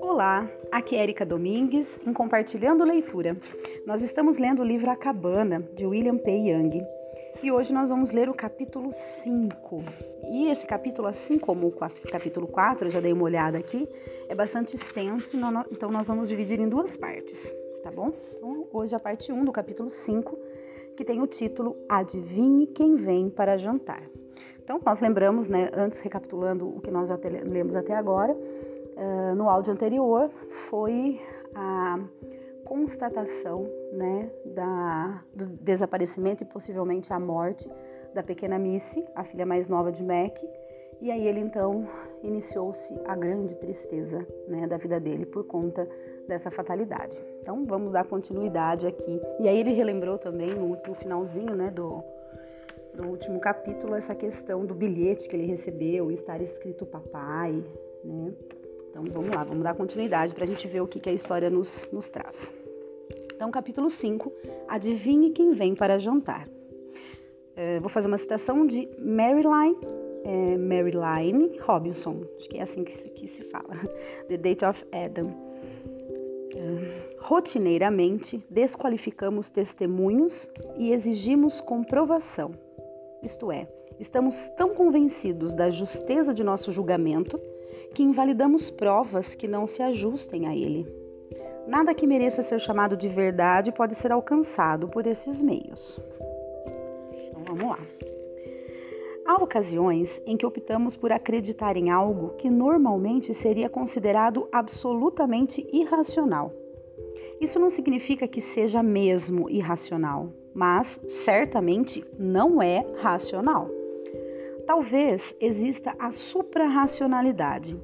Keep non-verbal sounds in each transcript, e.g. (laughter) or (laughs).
Olá, aqui é Erika Domingues em Compartilhando Leitura. Nós estamos lendo o livro A Cabana, de William P. Young, e hoje nós vamos ler o capítulo 5. E esse capítulo, assim como o capítulo 4, eu já dei uma olhada aqui, é bastante extenso, então nós vamos dividir em duas partes, tá bom? Então, hoje a parte 1 do capítulo 5, que tem o título Adivinhe quem vem para jantar. Então, nós lembramos, né, antes recapitulando o que nós já lemos até agora, uh, no áudio anterior, foi a constatação né, da, do desaparecimento e possivelmente a morte da pequena Missy, a filha mais nova de Mac. E aí ele então iniciou-se a grande tristeza né, da vida dele por conta dessa fatalidade. Então vamos dar continuidade aqui. E aí ele relembrou também no, no finalzinho né, do, do último capítulo essa questão do bilhete que ele recebeu, estar escrito papai, né? Então vamos lá, vamos dar continuidade para a gente ver o que, que a história nos, nos traz. Então, capítulo 5, adivinhe quem vem para jantar. É, vou fazer uma citação de Maryline, é, Maryline Robinson, acho que é assim que se, que se fala, (laughs) The Date of Adam. É, rotineiramente, desqualificamos testemunhos e exigimos comprovação. Isto é, estamos tão convencidos da justeza de nosso julgamento que invalidamos provas que não se ajustem a ele. Nada que mereça ser chamado de verdade pode ser alcançado por esses meios. Então vamos lá. Há ocasiões em que optamos por acreditar em algo que normalmente seria considerado absolutamente irracional. Isso não significa que seja mesmo irracional, mas certamente não é racional. Talvez exista a suprarracionalidade,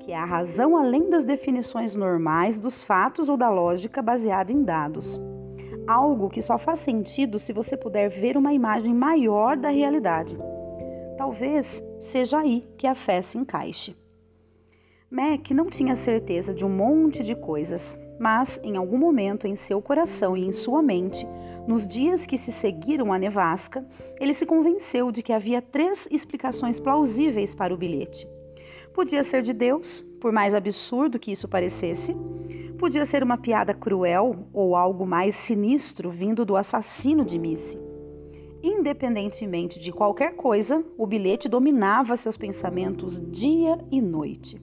que é a razão além das definições normais dos fatos ou da lógica baseada em dados. Algo que só faz sentido se você puder ver uma imagem maior da realidade. Talvez seja aí que a fé se encaixe. Mac não tinha certeza de um monte de coisas, mas em algum momento em seu coração e em sua mente, nos dias que se seguiram a nevasca, ele se convenceu de que havia três explicações plausíveis para o bilhete. Podia ser de Deus, por mais absurdo que isso parecesse. Podia ser uma piada cruel ou algo mais sinistro vindo do assassino de Missy. Independentemente de qualquer coisa, o bilhete dominava seus pensamentos dia e noite.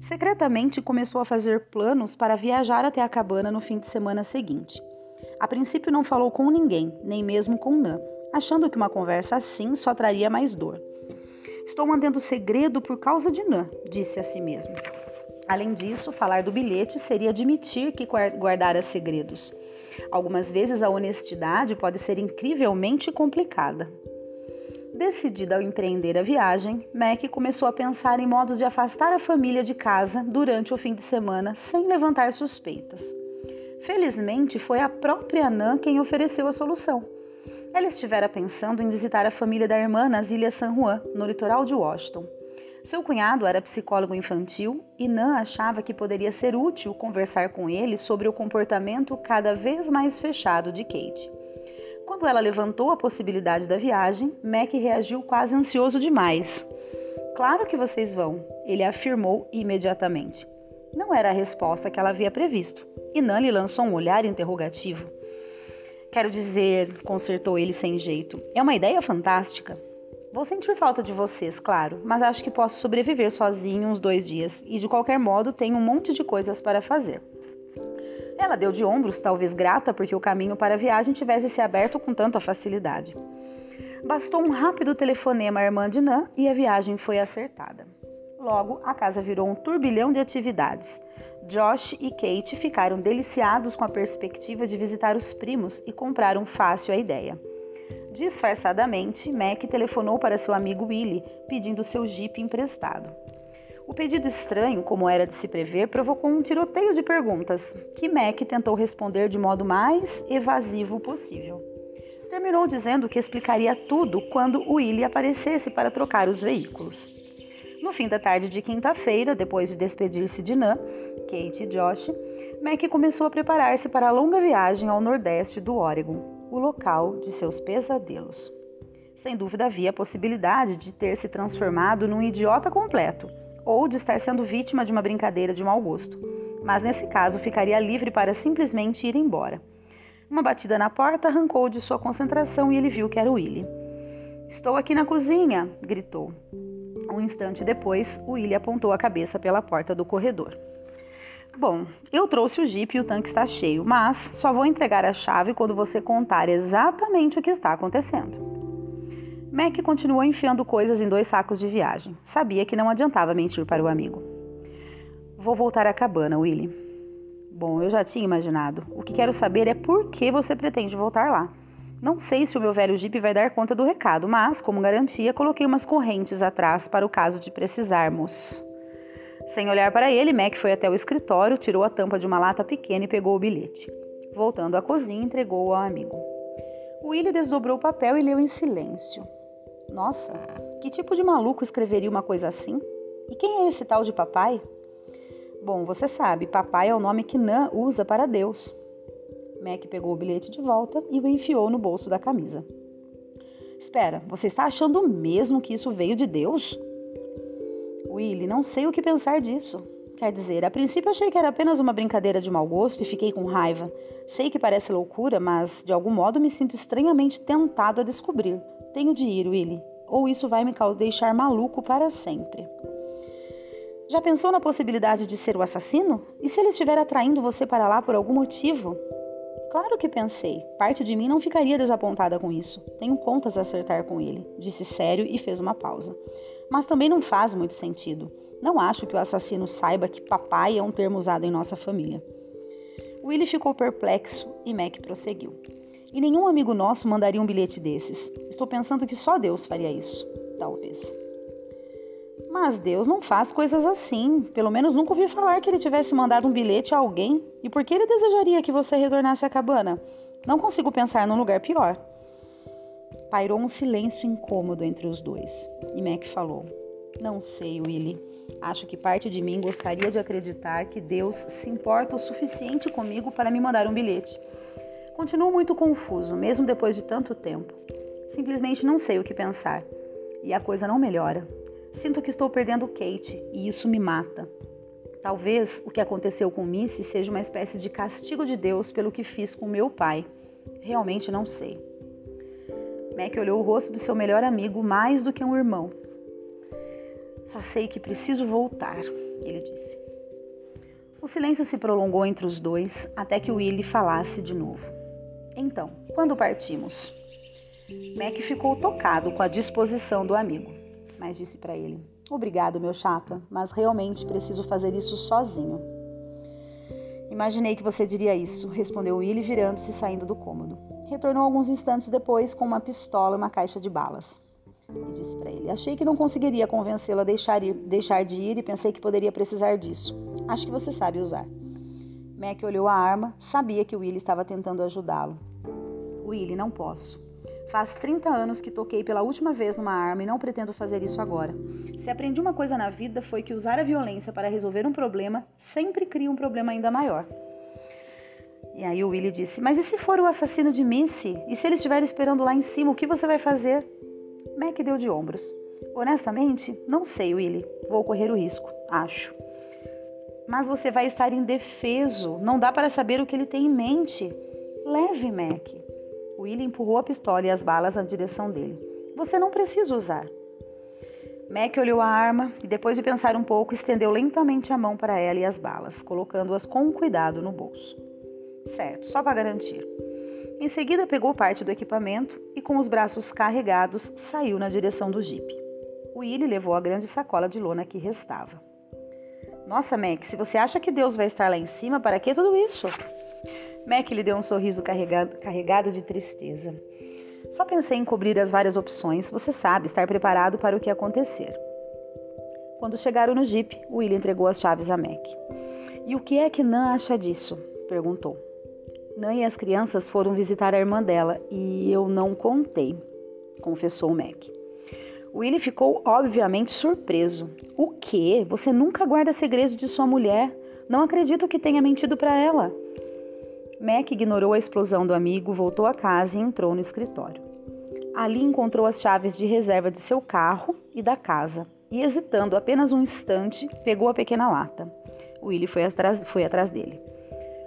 Secretamente começou a fazer planos para viajar até a cabana no fim de semana seguinte. A princípio não falou com ninguém, nem mesmo com Nan, achando que uma conversa assim só traria mais dor. Estou mantendo segredo por causa de Nan, disse a si mesmo. Além disso, falar do bilhete seria admitir que guardara segredos. Algumas vezes a honestidade pode ser incrivelmente complicada. Decidida ao empreender a viagem, Mac começou a pensar em modos de afastar a família de casa durante o fim de semana sem levantar suspeitas. Felizmente, foi a própria Nan quem ofereceu a solução. Ela estivera pensando em visitar a família da irmã nas Ilhas San Juan, no litoral de Washington. Seu cunhado era psicólogo infantil e Nan achava que poderia ser útil conversar com ele sobre o comportamento cada vez mais fechado de Kate. Quando ela levantou a possibilidade da viagem, Mac reagiu quase ansioso demais. Claro que vocês vão, ele afirmou imediatamente. Não era a resposta que ela havia previsto, e Nan lhe lançou um olhar interrogativo. Quero dizer, consertou ele sem jeito, é uma ideia fantástica. Vou sentir falta de vocês, claro, mas acho que posso sobreviver sozinho uns dois dias e de qualquer modo tenho um monte de coisas para fazer. Ela deu de ombros, talvez grata porque o caminho para a viagem tivesse se aberto com tanta facilidade. Bastou um rápido telefonema à irmã de Nan e a viagem foi acertada. Logo, a casa virou um turbilhão de atividades. Josh e Kate ficaram deliciados com a perspectiva de visitar os primos e compraram fácil a ideia. Disfarçadamente, Mac telefonou para seu amigo Willie, pedindo seu jeep emprestado. O pedido estranho, como era de se prever, provocou um tiroteio de perguntas, que Mac tentou responder de modo mais evasivo possível. Terminou dizendo que explicaria tudo quando Willie aparecesse para trocar os veículos. No fim da tarde de quinta-feira, depois de despedir-se de Nan, Kate e Josh, Mac começou a preparar-se para a longa viagem ao nordeste do Oregon, o local de seus pesadelos. Sem dúvida havia a possibilidade de ter se transformado num idiota completo ou de estar sendo vítima de uma brincadeira de mau gosto. Mas nesse caso ficaria livre para simplesmente ir embora. Uma batida na porta arrancou de sua concentração e ele viu que era Willy. Estou aqui na cozinha, gritou. Um instante depois, Willy apontou a cabeça pela porta do corredor. Bom, eu trouxe o Jeep e o tanque está cheio, mas só vou entregar a chave quando você contar exatamente o que está acontecendo. Mac continuou enfiando coisas em dois sacos de viagem. Sabia que não adiantava mentir para o amigo. Vou voltar à cabana, Willie. Bom, eu já tinha imaginado. O que quero saber é por que você pretende voltar lá. Não sei se o meu velho Jeep vai dar conta do recado, mas, como garantia, coloquei umas correntes atrás para o caso de precisarmos. Sem olhar para ele, Mac foi até o escritório, tirou a tampa de uma lata pequena e pegou o bilhete. Voltando à cozinha, entregou-o ao amigo. Willie desdobrou o papel e leu em silêncio. Nossa, que tipo de maluco escreveria uma coisa assim? E quem é esse tal de papai? Bom, você sabe, papai é o nome que Nan usa para Deus. Mac pegou o bilhete de volta e o enfiou no bolso da camisa. Espera, você está achando mesmo que isso veio de Deus? Willy, não sei o que pensar disso. Quer dizer, a princípio achei que era apenas uma brincadeira de mau gosto e fiquei com raiva. Sei que parece loucura, mas de algum modo me sinto estranhamente tentado a descobrir. Tenho de ir, Willy, ou isso vai me deixar maluco para sempre. Já pensou na possibilidade de ser o assassino? E se ele estiver atraindo você para lá por algum motivo? Claro que pensei. Parte de mim não ficaria desapontada com isso. Tenho contas a acertar com ele, disse sério e fez uma pausa. Mas também não faz muito sentido. Não acho que o assassino saiba que papai é um termo usado em nossa família. Willy ficou perplexo e Mac prosseguiu. E nenhum amigo nosso mandaria um bilhete desses. Estou pensando que só Deus faria isso. Talvez. Mas Deus não faz coisas assim. Pelo menos nunca ouvi falar que ele tivesse mandado um bilhete a alguém. E por que ele desejaria que você retornasse à cabana? Não consigo pensar num lugar pior. Pairou um silêncio incômodo entre os dois. E Mac falou: Não sei, Willie. Acho que parte de mim gostaria de acreditar que Deus se importa o suficiente comigo para me mandar um bilhete. Continuo muito confuso, mesmo depois de tanto tempo. Simplesmente não sei o que pensar. E a coisa não melhora. Sinto que estou perdendo Kate e isso me mata. Talvez o que aconteceu com Missy seja uma espécie de castigo de Deus pelo que fiz com meu pai. Realmente não sei. Mac olhou o rosto do seu melhor amigo mais do que um irmão. Só sei que preciso voltar, ele disse. O silêncio se prolongou entre os dois até que Willie falasse de novo. Então, quando partimos? Mac ficou tocado com a disposição do amigo, mas disse para ele: Obrigado, meu chapa, mas realmente preciso fazer isso sozinho. Imaginei que você diria isso, respondeu Willie, virando-se e saindo do cômodo. Retornou alguns instantes depois com uma pistola e uma caixa de balas. E disse para ele: Achei que não conseguiria convencê-lo a deixar, ir, deixar de ir e pensei que poderia precisar disso. Acho que você sabe usar. Mac olhou a arma, sabia que Willie estava tentando ajudá-lo. Willie, não posso. Faz 30 anos que toquei pela última vez numa arma e não pretendo fazer isso agora. Se aprendi uma coisa na vida foi que usar a violência para resolver um problema sempre cria um problema ainda maior. E aí o Willie disse: Mas e se for o assassino de Missy? E se ele estiver esperando lá em cima, o que você vai fazer? Mac deu de ombros. Honestamente, não sei, Willie. Vou correr o risco, acho mas você vai estar indefeso. Não dá para saber o que ele tem em mente. Leve, Mac. Willie empurrou a pistola e as balas na direção dele. Você não precisa usar. Mac olhou a arma e, depois de pensar um pouco, estendeu lentamente a mão para ela e as balas, colocando-as com cuidado no bolso. Certo, só para garantir. Em seguida, pegou parte do equipamento e, com os braços carregados, saiu na direção do jipe. Willie levou a grande sacola de lona que restava. Nossa, Mac, se você acha que Deus vai estar lá em cima, para que tudo isso? Mac lhe deu um sorriso carregado, carregado de tristeza. Só pensei em cobrir as várias opções, você sabe, estar preparado para o que acontecer. Quando chegaram no Jeep, Will entregou as chaves a Mac. E o que é que Nan acha disso? perguntou. Nan e as crianças foram visitar a irmã dela e eu não contei, confessou Mac. Willie ficou obviamente surpreso. O quê? Você nunca guarda segredos de sua mulher? Não acredito que tenha mentido para ela. Mac ignorou a explosão do amigo, voltou a casa e entrou no escritório. Ali encontrou as chaves de reserva de seu carro e da casa e, hesitando apenas um instante, pegou a pequena lata. Willie foi atrás, foi atrás dele.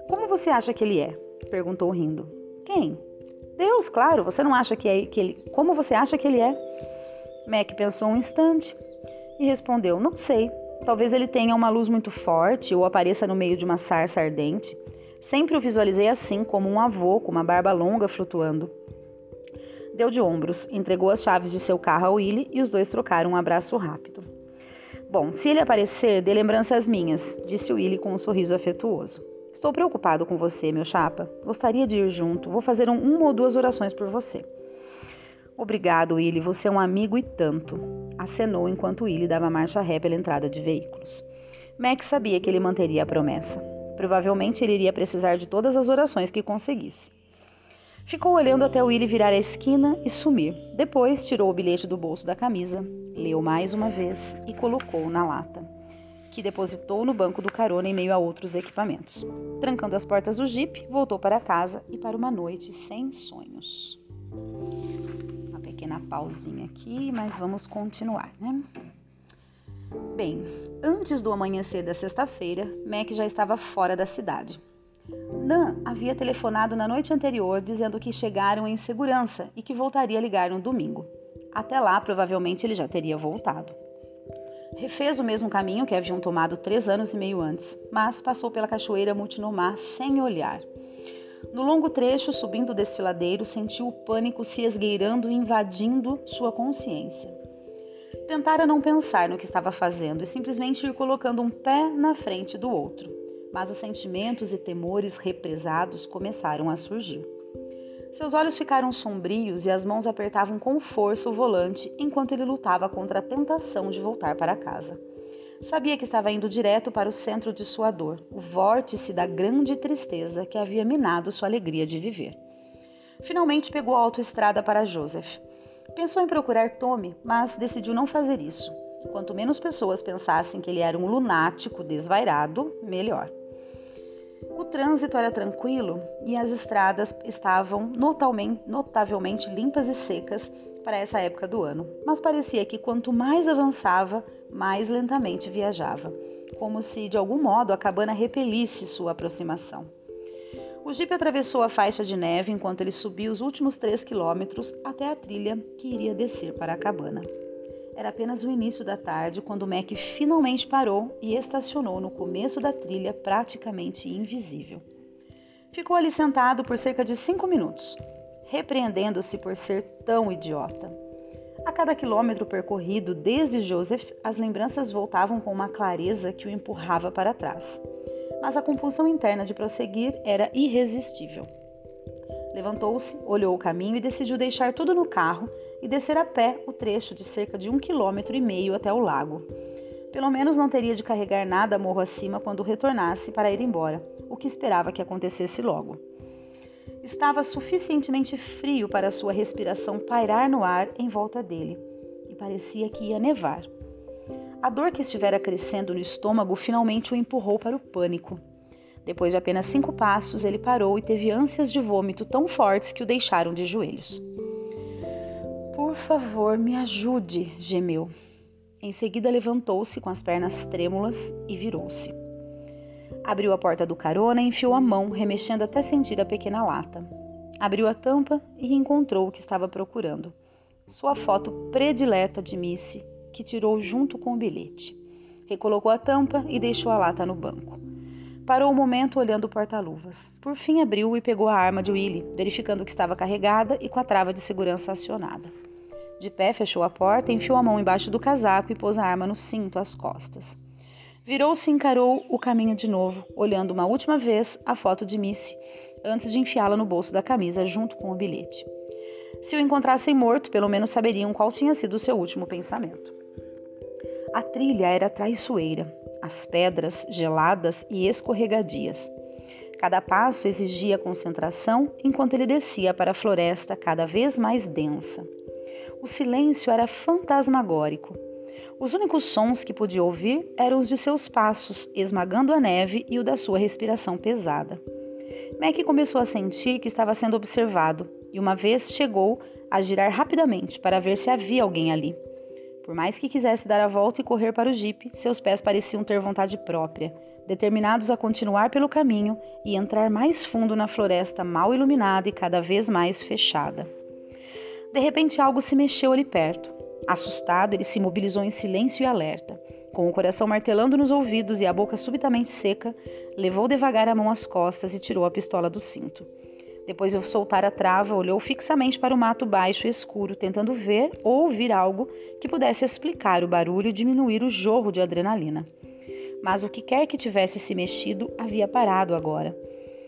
Como você acha que ele é? perguntou rindo. Quem? Deus, claro. Você não acha que, é, que ele. Como você acha que ele é? Mac pensou um instante e respondeu: Não sei. Talvez ele tenha uma luz muito forte ou apareça no meio de uma sarça ardente. Sempre o visualizei assim, como um avô com uma barba longa flutuando. Deu de ombros, entregou as chaves de seu carro a Willie e os dois trocaram um abraço rápido. Bom, se ele aparecer, dê lembranças minhas, disse Willie com um sorriso afetuoso. Estou preocupado com você, meu chapa. Gostaria de ir junto. Vou fazer um, uma ou duas orações por você. Obrigado, Willie. Você é um amigo e tanto. Acenou enquanto Willie dava marcha ré pela entrada de veículos. Mac sabia que ele manteria a promessa. Provavelmente ele iria precisar de todas as orações que conseguisse. Ficou olhando até Willie virar a esquina e sumir. Depois tirou o bilhete do bolso da camisa, leu mais uma vez e colocou na lata, que depositou no banco do carona em meio a outros equipamentos. Trancando as portas do jipe, voltou para casa e para uma noite sem sonhos. Uma pequena pausinha aqui, mas vamos continuar, né? Bem, antes do amanhecer da sexta-feira, Mac já estava fora da cidade. Dan havia telefonado na noite anterior dizendo que chegaram em segurança e que voltaria a ligar no domingo. Até lá, provavelmente ele já teria voltado. Refez o mesmo caminho que haviam tomado três anos e meio antes, mas passou pela cachoeira Multinomar sem olhar. No longo trecho, subindo o desfiladeiro, sentiu o pânico se esgueirando e invadindo sua consciência. Tentara não pensar no que estava fazendo e simplesmente ir colocando um pé na frente do outro mas os sentimentos e temores represados começaram a surgir. Seus olhos ficaram sombrios e as mãos apertavam com força o volante enquanto ele lutava contra a tentação de voltar para casa. Sabia que estava indo direto para o centro de sua dor, o vórtice da grande tristeza que havia minado sua alegria de viver. Finalmente pegou a autoestrada para Joseph. Pensou em procurar Tommy, mas decidiu não fazer isso. Quanto menos pessoas pensassem que ele era um lunático desvairado, melhor. O trânsito era tranquilo e as estradas estavam notavelmente limpas e secas para essa época do ano, mas parecia que quanto mais avançava, mais lentamente viajava, como se de algum modo a cabana repelisse sua aproximação. O jipe atravessou a faixa de neve enquanto ele subia os últimos três quilômetros até a trilha que iria descer para a cabana. Era apenas o início da tarde quando Mac finalmente parou e estacionou no começo da trilha, praticamente invisível. Ficou ali sentado por cerca de cinco minutos, repreendendo-se por ser tão idiota. A cada quilômetro percorrido desde Joseph, as lembranças voltavam com uma clareza que o empurrava para trás. Mas a compulsão interna de prosseguir era irresistível. Levantou-se, olhou o caminho e decidiu deixar tudo no carro e descer a pé o trecho de cerca de um quilômetro e meio até o lago. Pelo menos não teria de carregar nada morro acima quando retornasse para ir embora, o que esperava que acontecesse logo. Estava suficientemente frio para sua respiração pairar no ar em volta dele, e parecia que ia nevar. A dor que estivera crescendo no estômago finalmente o empurrou para o pânico. Depois de apenas cinco passos, ele parou e teve ânsias de vômito tão fortes que o deixaram de joelhos. Por favor, me ajude, gemeu. Em seguida, levantou-se com as pernas trêmulas e virou-se. Abriu a porta do carona e enfiou a mão, remexendo até sentir a pequena lata. Abriu a tampa e encontrou o que estava procurando. Sua foto predileta de Missy, que tirou junto com o bilhete. Recolocou a tampa e deixou a lata no banco. Parou um momento olhando o porta-luvas. Por fim abriu e pegou a arma de Willie, verificando que estava carregada e com a trava de segurança acionada. De pé, fechou a porta, enfiou a mão embaixo do casaco e pôs a arma no cinto às costas. Virou-se e encarou o caminho de novo, olhando uma última vez a foto de Missy, antes de enfiá-la no bolso da camisa junto com o bilhete. Se o encontrassem morto, pelo menos saberiam qual tinha sido o seu último pensamento. A trilha era traiçoeira, as pedras geladas e escorregadias. Cada passo exigia concentração enquanto ele descia para a floresta cada vez mais densa. O silêncio era fantasmagórico. Os únicos sons que podia ouvir eram os de seus passos esmagando a neve e o da sua respiração pesada. Mac começou a sentir que estava sendo observado e uma vez chegou a girar rapidamente para ver se havia alguém ali. Por mais que quisesse dar a volta e correr para o jipe, seus pés pareciam ter vontade própria, determinados a continuar pelo caminho e entrar mais fundo na floresta mal iluminada e cada vez mais fechada. De repente, algo se mexeu ali perto. Assustado, ele se mobilizou em silêncio e alerta. Com o coração martelando nos ouvidos e a boca subitamente seca, levou devagar a mão às costas e tirou a pistola do cinto. Depois de soltar a trava, olhou fixamente para o mato baixo e escuro, tentando ver ou ouvir algo que pudesse explicar o barulho e diminuir o jorro de adrenalina. Mas o que quer que tivesse se mexido havia parado agora.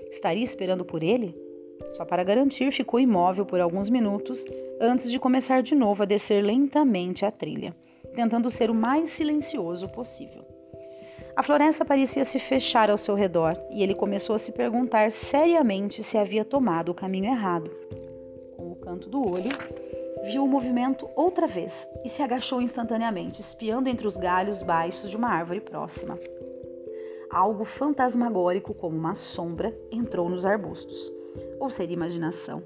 Estaria esperando por ele? Só para garantir, ficou imóvel por alguns minutos antes de começar de novo a descer lentamente a trilha, tentando ser o mais silencioso possível. A floresta parecia se fechar ao seu redor e ele começou a se perguntar seriamente se havia tomado o caminho errado. Com o canto do olho, viu o movimento outra vez e se agachou instantaneamente, espiando entre os galhos baixos de uma árvore próxima. Algo fantasmagórico, como uma sombra, entrou nos arbustos. Ou seria imaginação?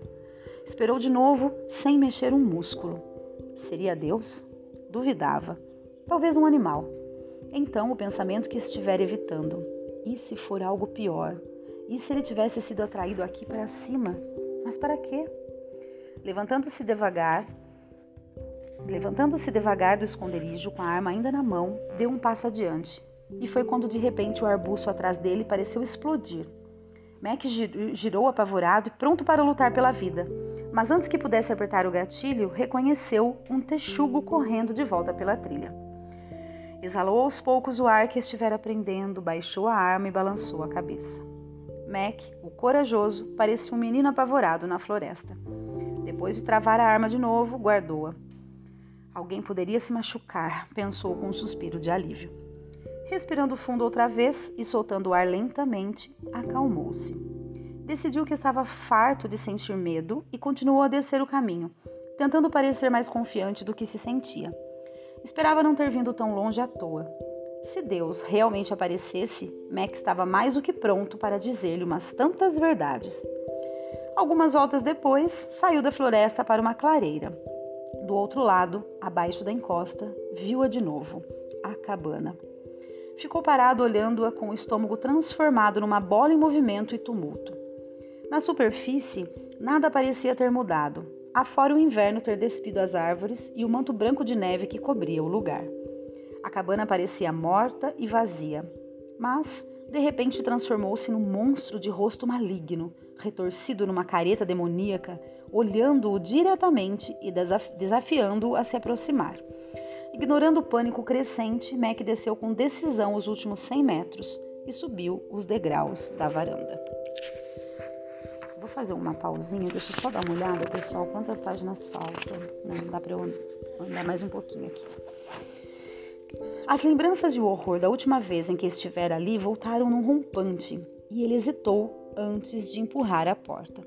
Esperou de novo, sem mexer um músculo. Seria Deus? Duvidava. Talvez um animal então, o pensamento que estiver evitando: e se for algo pior? E se ele tivesse sido atraído aqui para cima? Mas para quê? Levantando-se devagar, levantando-se devagar do esconderijo com a arma ainda na mão, deu um passo adiante. E foi quando de repente o arbusto atrás dele pareceu explodir. Mac girou apavorado pronto para lutar pela vida. Mas antes que pudesse apertar o gatilho, reconheceu um texugo correndo de volta pela trilha. Exalou aos poucos o ar que estivera prendendo, baixou a arma e balançou a cabeça. Mac, o corajoso, parecia um menino apavorado na floresta. Depois de travar a arma de novo, guardou-a. Alguém poderia se machucar, pensou com um suspiro de alívio. Respirando fundo outra vez e soltando o ar lentamente, acalmou-se. Decidiu que estava farto de sentir medo e continuou a descer o caminho, tentando parecer mais confiante do que se sentia. Esperava não ter vindo tão longe à toa. Se Deus realmente aparecesse, Mac estava mais do que pronto para dizer-lhe umas tantas verdades. Algumas voltas depois, saiu da floresta para uma clareira. Do outro lado, abaixo da encosta, viu-a de novo, a cabana. Ficou parado olhando-a com o estômago transformado numa bola em movimento e tumulto. Na superfície, nada parecia ter mudado, afora o inverno ter despido as árvores e o manto branco de neve que cobria o lugar. A cabana parecia morta e vazia, mas de repente transformou-se num monstro de rosto maligno, retorcido numa careta demoníaca, olhando-o diretamente e desafiando-o a se aproximar. Ignorando o pânico crescente, Mac desceu com decisão os últimos 100 metros e subiu os degraus da varanda. Vou fazer uma pausinha, deixa eu só dar uma olhada, pessoal, quantas páginas faltam. Não dá para eu andar mais um pouquinho aqui. As lembranças de horror da última vez em que estivera ali voltaram num rompante e ele hesitou antes de empurrar a porta.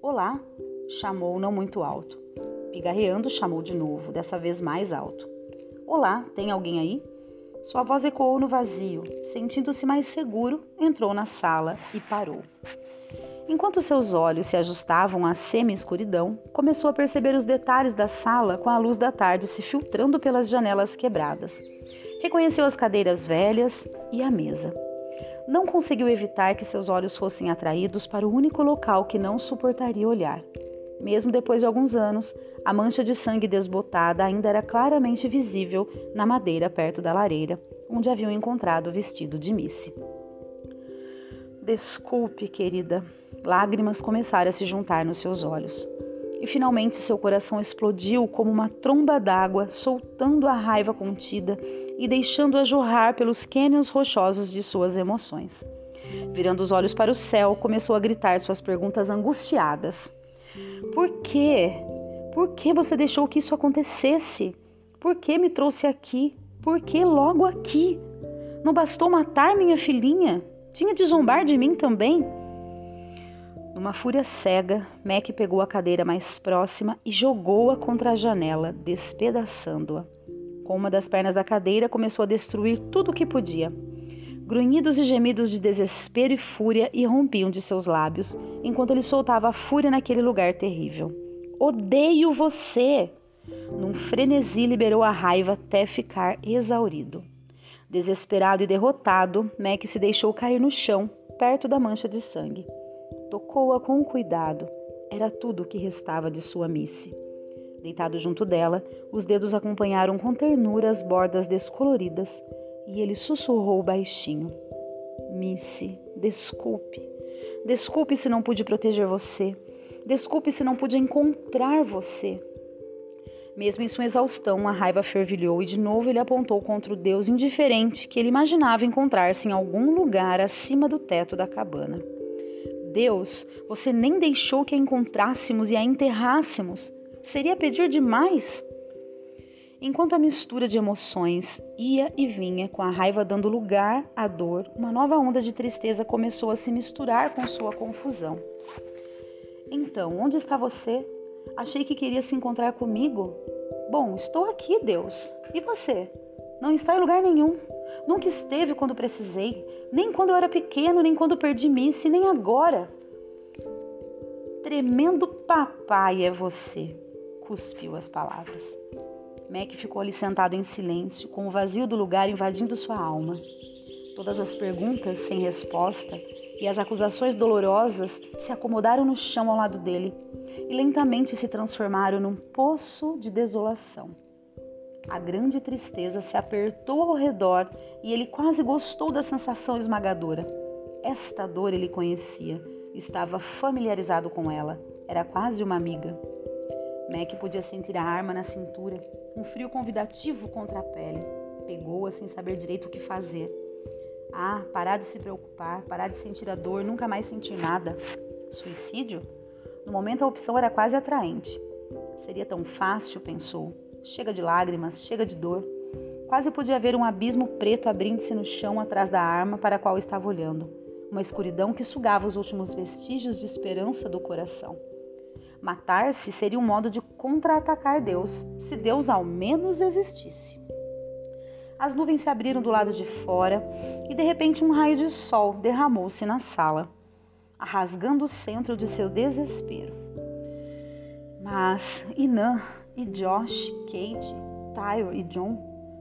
Olá, chamou não muito alto. Pigarreando, chamou de novo, dessa vez mais alto. Olá, tem alguém aí? Sua voz ecoou no vazio. Sentindo-se mais seguro, entrou na sala e parou. Enquanto seus olhos se ajustavam à semi-escuridão, começou a perceber os detalhes da sala com a luz da tarde se filtrando pelas janelas quebradas. Reconheceu as cadeiras velhas e a mesa. Não conseguiu evitar que seus olhos fossem atraídos para o único local que não suportaria olhar. Mesmo depois de alguns anos, a mancha de sangue desbotada ainda era claramente visível na madeira perto da lareira, onde haviam encontrado o vestido de Missy. Desculpe, querida, Lágrimas começaram a se juntar nos seus olhos. E finalmente seu coração explodiu como uma tromba d'água, soltando a raiva contida e deixando-a jorrar pelos cânions rochosos de suas emoções. Virando os olhos para o céu, começou a gritar suas perguntas angustiadas. Por quê? Por que você deixou que isso acontecesse? Por que me trouxe aqui? Por que logo aqui? Não bastou matar minha filhinha? Tinha de zombar de mim também? Numa fúria cega, Mac pegou a cadeira mais próxima e jogou-a contra a janela, despedaçando-a. Com uma das pernas da cadeira, começou a destruir tudo o que podia. Grunhidos e gemidos de desespero e fúria irrompiam de seus lábios, enquanto ele soltava a fúria naquele lugar terrível. Odeio você! Num frenesi, liberou a raiva até ficar exaurido. Desesperado e derrotado, Mac se deixou cair no chão, perto da mancha de sangue. Tocou-a com cuidado. Era tudo o que restava de sua Missy. Deitado junto dela, os dedos acompanharam com ternura as bordas descoloridas e ele sussurrou baixinho: Missy, desculpe. Desculpe se não pude proteger você. Desculpe se não pude encontrar você. Mesmo em sua exaustão, a raiva fervilhou e de novo ele apontou contra o Deus indiferente que ele imaginava encontrar-se em algum lugar acima do teto da cabana. Deus, você nem deixou que a encontrássemos e a enterrássemos. Seria pedir demais? Enquanto a mistura de emoções ia e vinha, com a raiva dando lugar à dor, uma nova onda de tristeza começou a se misturar com sua confusão. Então, onde está você? Achei que queria se encontrar comigo. Bom, estou aqui, Deus. E você? Não está em lugar nenhum. Nunca esteve quando precisei, nem quando eu era pequeno, nem quando perdi Missy, nem agora. Tremendo papai é você, cuspiu as palavras. Mac ficou ali sentado em silêncio, com o vazio do lugar invadindo sua alma. Todas as perguntas sem resposta e as acusações dolorosas se acomodaram no chão ao lado dele e lentamente se transformaram num poço de desolação. A grande tristeza se apertou ao redor e ele quase gostou da sensação esmagadora. Esta dor ele conhecia, estava familiarizado com ela, era quase uma amiga. Mac podia sentir a arma na cintura, um frio convidativo contra a pele. Pegou-a sem saber direito o que fazer. Ah, parar de se preocupar, parar de sentir a dor, nunca mais sentir nada. Suicídio? No momento a opção era quase atraente. Seria tão fácil, pensou. Chega de lágrimas, chega de dor. Quase podia ver um abismo preto abrindo-se no chão atrás da arma para a qual estava olhando. Uma escuridão que sugava os últimos vestígios de esperança do coração. Matar-se seria um modo de contra-atacar Deus, se Deus ao menos existisse. As nuvens se abriram do lado de fora e de repente um raio de sol derramou-se na sala rasgando o centro de seu desespero. Mas Inan e Josh, Kate, Tyler e John,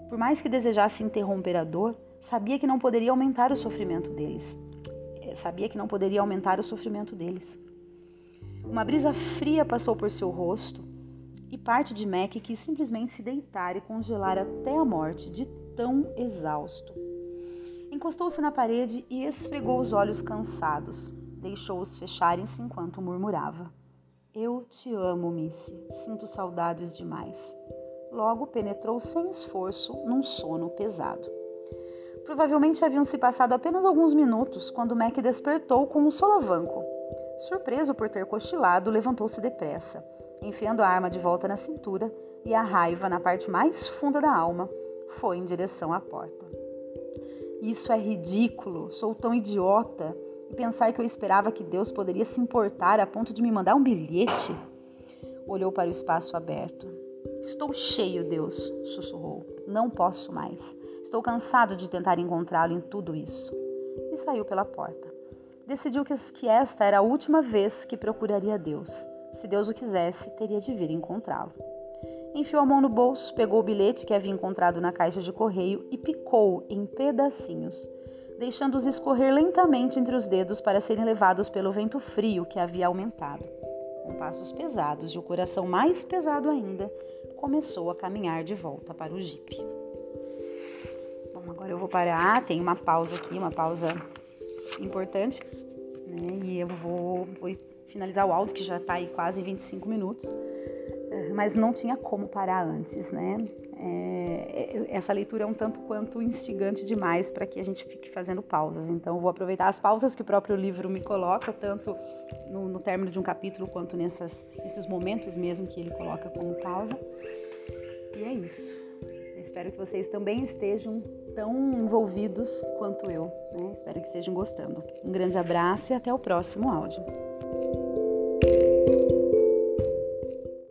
por mais que desejasse interromper a dor, sabia que não poderia aumentar o sofrimento deles. É, sabia que não poderia aumentar o sofrimento deles. Uma brisa fria passou por seu rosto e parte de Mac quis simplesmente se deitar e congelar até a morte, de tão exausto. Encostou-se na parede e esfregou os olhos cansados. Deixou-os fecharem-se enquanto murmurava. Eu te amo, Missy. Sinto saudades demais. Logo penetrou sem esforço num sono pesado. Provavelmente haviam se passado apenas alguns minutos quando Mac despertou com um solavanco. Surpreso por ter cochilado, levantou-se depressa, enfiando a arma de volta na cintura e a raiva na parte mais funda da alma, foi em direção à porta. Isso é ridículo, sou tão idiota e pensar que eu esperava que Deus poderia se importar a ponto de me mandar um bilhete. Olhou para o espaço aberto. Estou cheio, Deus, sussurrou. Não posso mais. Estou cansado de tentar encontrá-lo em tudo isso. E saiu pela porta. Decidiu que esta era a última vez que procuraria Deus. Se Deus o quisesse, teria de vir encontrá-lo. Enfiou a mão no bolso, pegou o bilhete que havia encontrado na caixa de correio e picou em pedacinhos deixando-os escorrer lentamente entre os dedos para serem levados pelo vento frio que havia aumentado. Com passos pesados e o coração mais pesado ainda, começou a caminhar de volta para o jipe. Bom, agora eu vou parar, tem uma pausa aqui, uma pausa importante, né? E eu vou, vou finalizar o áudio que já está aí quase 25 minutos, eh, mas não tinha como parar antes, né? é, essa leitura é um tanto quanto instigante demais para que a gente fique fazendo pausas. Então, vou aproveitar as pausas que o próprio livro me coloca, tanto no, no término de um capítulo quanto nessas, nesses momentos mesmo que ele coloca como pausa. E é isso. Espero que vocês também estejam tão envolvidos quanto eu. Né? Espero que estejam gostando. Um grande abraço e até o próximo áudio.